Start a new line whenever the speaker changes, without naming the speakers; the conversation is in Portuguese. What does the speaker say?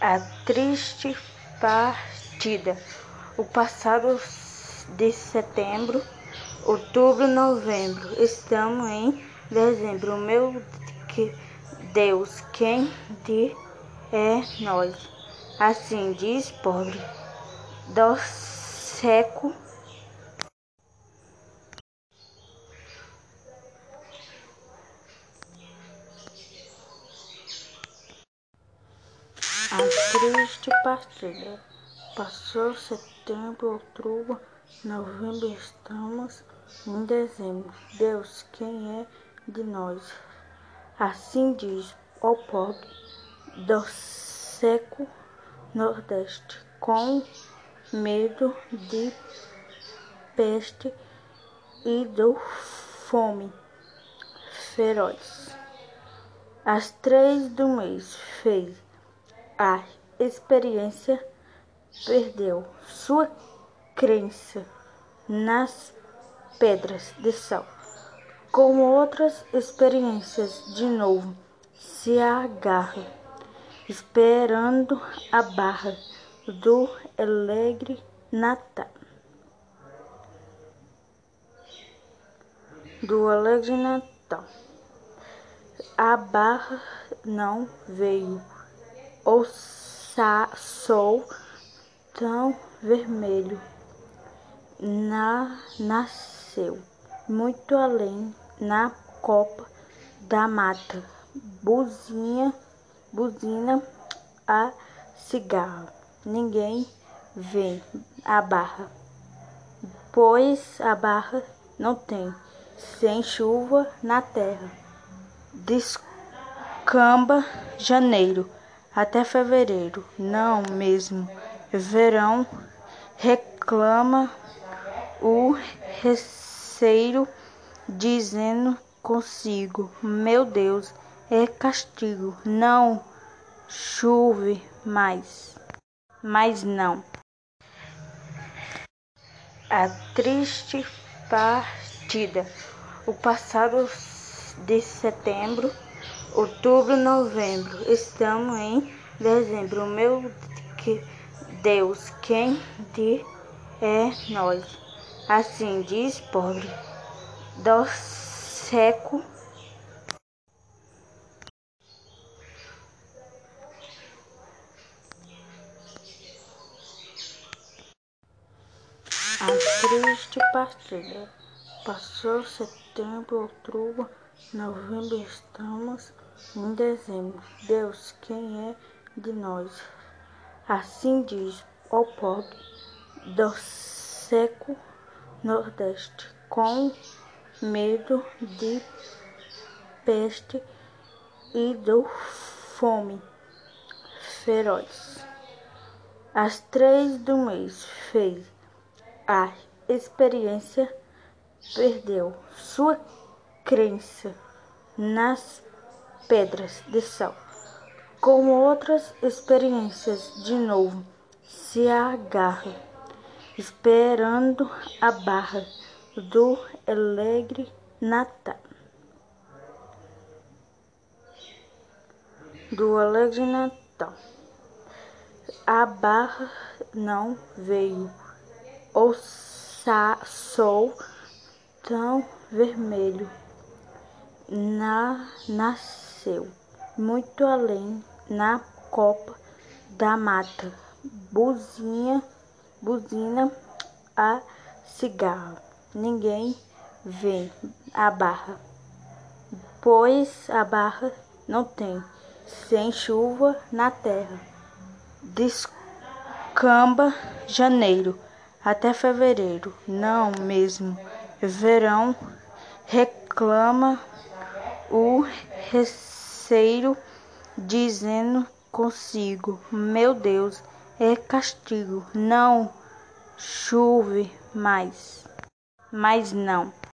A triste partida. O passado de setembro, outubro, novembro. Estamos em dezembro. Meu Deus, quem de é nós? Assim diz pobre do seco. A triste partida. Passou setembro, outubro, novembro, estamos em dezembro. Deus, quem é de nós? Assim diz o pobre do seco nordeste, com medo de peste e do fome feroz. Às três do mês fez a experiência perdeu sua crença nas pedras de sal. Com outras experiências, de novo se agarra, esperando a barra do alegre Natal. Do alegre Natal. A barra não veio o sol tão vermelho. Na, nasceu muito além na copa da mata. Buzina buzina a cigarra ninguém vê a barra pois a barra não tem sem chuva na terra. Descamba janeiro até fevereiro, não mesmo verão, reclama o receiro, dizendo consigo: Meu Deus, é castigo, não chove mais, mas não. A triste partida. O passado de setembro outubro, novembro. Estamos em dezembro. Meu Deus, quem de é nós? Assim diz pobre do seco. A triste partida. Passou setembro, outubro, novembro, estamos em dezembro. Deus, quem é de nós? Assim diz o pobre do seco nordeste, com medo de peste e do fome feroz. Às três do mês fez a experiência, perdeu sua crença nas pedras de sal. Com outras experiências, de novo se agarra, esperando a barra do alegre Natal. Do alegre Natal. A barra não veio, o sol tão vermelho na, muito além na copa da mata. Buzina, buzina a cigarra ninguém vê a barra. Pois a barra não tem. Sem chuva na terra. Descamba janeiro até fevereiro. Não mesmo. Verão reclama o receiro, dizendo consigo: Meu Deus, é castigo, não chove mais, mas não.